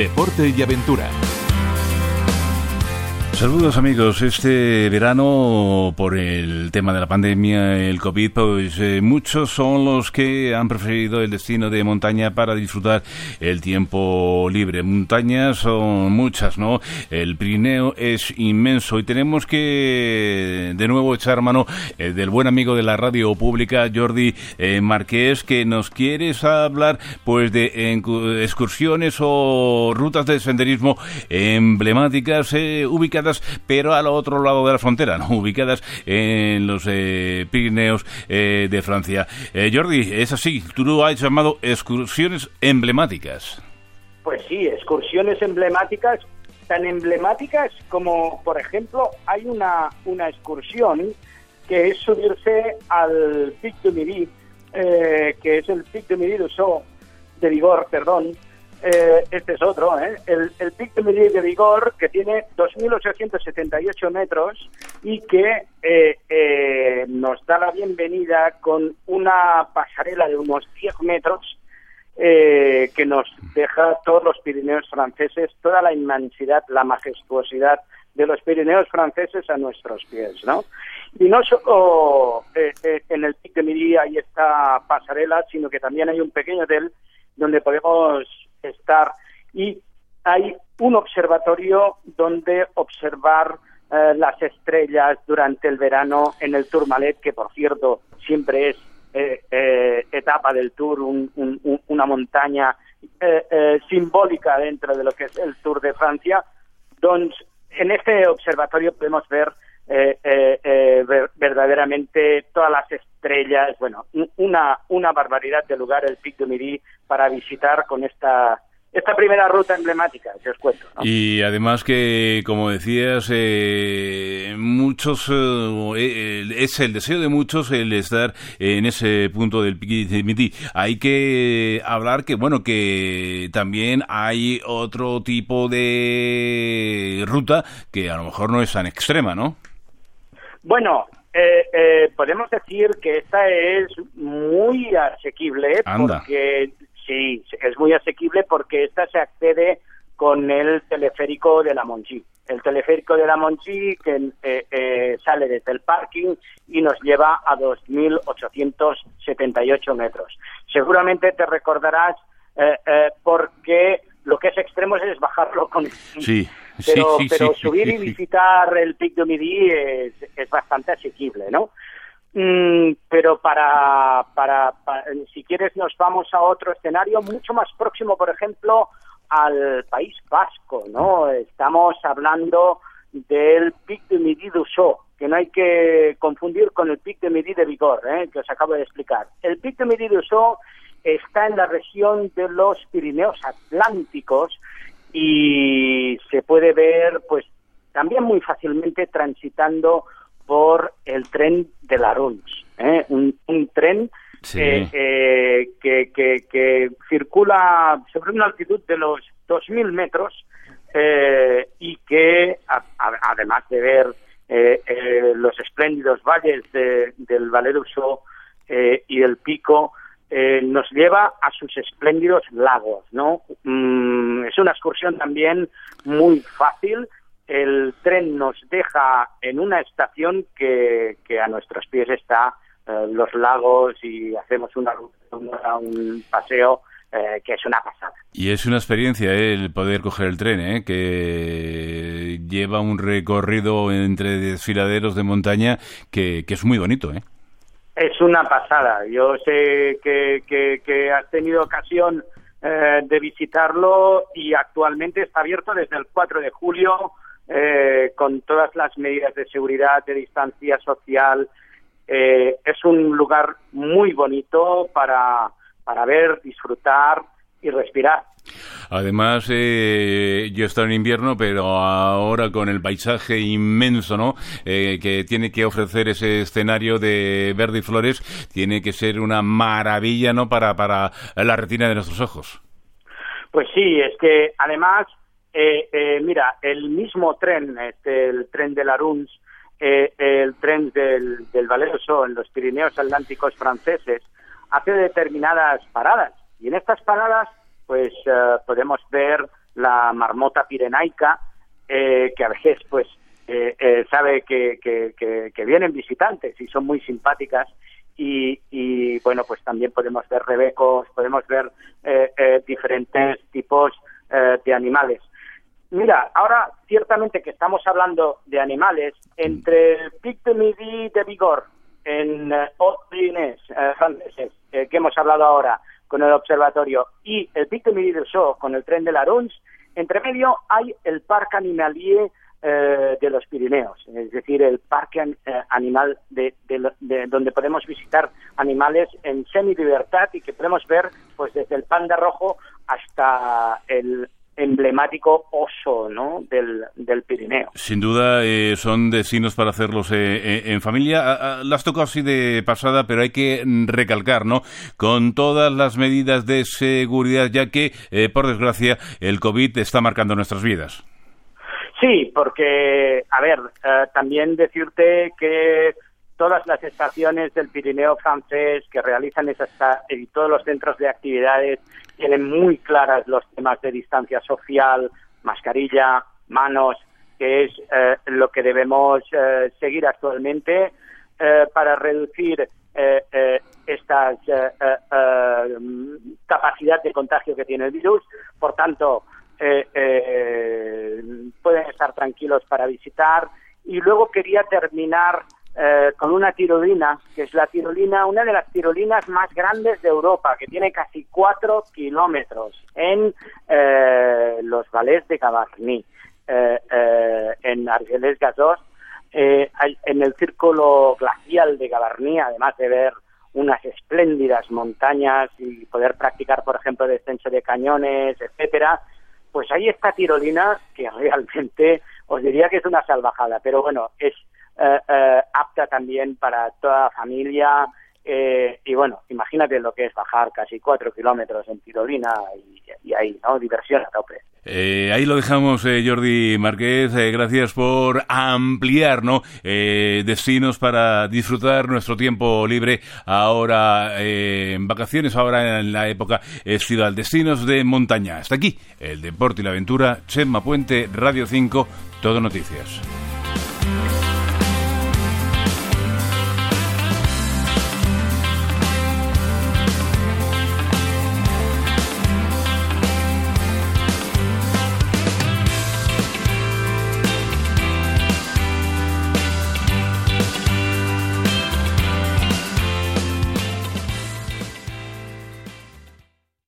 deporte y aventura. Saludos amigos, este verano por el tema de la pandemia, el COVID, pues eh, muchos son los que han preferido el destino de montaña para disfrutar el tiempo libre. Montañas son muchas, ¿no? El Pirineo es inmenso y tenemos que de nuevo echar mano eh, del buen amigo de la radio pública, Jordi eh, Marqués, que nos quieres hablar pues de excursiones o rutas de senderismo emblemáticas ubicadas pero al otro lado de la frontera, ubicadas en los eh, Pirineos eh, de Francia. Eh, Jordi, es así, tú lo has llamado excursiones emblemáticas. Pues sí, excursiones emblemáticas, tan emblemáticas como, por ejemplo, hay una, una excursión que es subirse al Pic de Midi, que es el Pic de Midi de de Vigor, perdón, eh, este es otro, ¿eh? el, el Pic de Midi de Vigor, que tiene 2.878 metros y que eh, eh, nos da la bienvenida con una pasarela de unos 10 metros que nos deja todos los Pirineos franceses, toda la inmensidad, la majestuosidad de los Pirineos franceses a nuestros pies, ¿no? Y no solo en el Pic de Midi hay esta pasarela, sino que también hay un pequeño hotel donde podemos estar y hay un observatorio donde observar eh, las estrellas durante el verano en el Tourmalet, que por cierto siempre es eh, eh, etapa del Tour, una montaña simbólica dentro de lo que es el Tour de Francia. Donde en este observatorio podemos ver verdaderamente todas las estrellas, bueno, una, una barbaridad de lugar, el Pic de Midi, para visitar con esta esta primera ruta emblemática que os cuento. Y además que, como decías, eh, muchos eh, eh, es el deseo de muchos el estar en ese punto del Midi. Hay que hablar que, bueno, que también hay otro tipo de ruta que a lo mejor no es tan extrema, ¿no? Bueno, podemos decir que esta es muy asequible porque Sí, es muy asequible porque esta se accede con el teleférico de la Monchi. El teleférico de la Monchi que eh, eh, sale desde el parking y nos lleva a 2.878 metros. Seguramente te recordarás eh, porque lo que es extremo es bajarlo con sí, pero, pero subir y visitar el Pic de Midi es, es bastante asequible, ¿no? Mm, pero para, para, si quieres, nos vamos a otro escenario mucho más próximo, por ejemplo, al País Vasco, ¿no? Estamos hablando del Pic de Midi du que no hay que confundir con el Pic de Midi de Vigor, ¿eh? que os acabo de explicar. El Pic de Midi du está en la región de los Pirineos Atlánticos y se puede ver, pues, también muy fácilmente transitando por el tren de la ¿eh? un, tren eh, que, que, circula sobre una altitud de los 2.000 metros eh, y que, además de ver eh, los espléndidos valles del Valle y del Pico, nos lleva a sus espléndidos lagos, ¿no? Mm, es una excursión también muy fácil el tren nos deja en una estación que, a nuestros pies está eh, los lagos y hacemos una, un paseo eh, que es una pasada. Y es una experiencia eh, el poder coger el tren, que lleva un recorrido entre desfiladeros de montaña que, es muy bonito. ¿eh? Es una pasada. Yo sé que, que, que has tenido ocasión de visitarlo y actualmente está abierto desde el 4 de julio eh, con todas las medidas de seguridad, de distancia social. Eh, es un lugar muy bonito para, para ver, disfrutar y respirar. Además, eh, yo estoy en invierno, pero ahora con el paisaje inmenso, ¿no? Eh, que tiene que ofrecer ese escenario de verde y flores, tiene que ser una maravilla, ¿no? Para, para la retina de nuestros ojos. Pues sí, es que además eh, eh, mira, el mismo tren, este, el tren de la Runs, eh, el tren del, del Valeroso en los Pirineos Atlánticos franceses, hace determinadas paradas. Y en estas paradas, pues podemos ver la marmota pirenaica, que a veces pues sabe que, que, vienen visitantes y son muy simpáticas y, bueno, pues también podemos ver rebecos, podemos ver eh, eh, diferentes tipos eh, de animales. Mira, ahora ciertamente que estamos hablando de animales, entre el Pic de Midi de Vigor en Haute franceses, que hemos hablado ahora con el observatorio, y el de Midi del Show con el tren de la entre medio hay el Parque Animalier eh, de los Pirineos, es decir, el parque eh, animal de, donde podemos visitar animales en semi-libertad y que podemos ver pues desde el panda rojo hasta el emblemático oso ¿no? del, del Pirineo. Sin duda eh, son destinos para hacerlos en familia. Ah, ah, las toco así de pasada, pero hay que recalcar, ¿no? Con todas las medidas de seguridad, ya que, por desgracia, el COVID está marcando nuestras vidas. Sí, porque, a ver, eh, también decirte que todas las estaciones del Pirineo francés que realizan esas y todos los centros de actividades tienen muy claras los temas de distancia social, mascarilla, manos, que es eh, lo que debemos eh, seguir actualmente para reducir esta capacidad de contagio que tiene el virus. Por tanto, pueden estar tranquilos para visitar. Y luego quería terminar eh, con una tirolina, que es la tirolina, una de las tirolinas más grandes de Europa, que tiene casi cuatro kilómetros en eh, los valles de Gavarnie, eh, en Argelès Gazos, en el círculo glacial de Gavarnie, además de ver unas espléndidas montañas y poder practicar, por ejemplo, descenso de cañones, etcétera, pues ahí está tirolina que realmente os diría que es una salvajada, pero bueno, es apta también para toda la familia. Eh, y bueno, imagínate lo que es bajar casi cuatro kilómetros en tirolina y, y ahí, ¿no? Diversión a tope. Eh, ahí lo dejamos, eh, Jordi Márquez. Eh, gracias por ampliar ¿no? destinos para disfrutar nuestro tiempo libre ahora en vacaciones, ahora en la época estival. Destinos de montaña. Hasta aquí el deporte y la aventura. Chema Puente, Radio 5, Todo Noticias.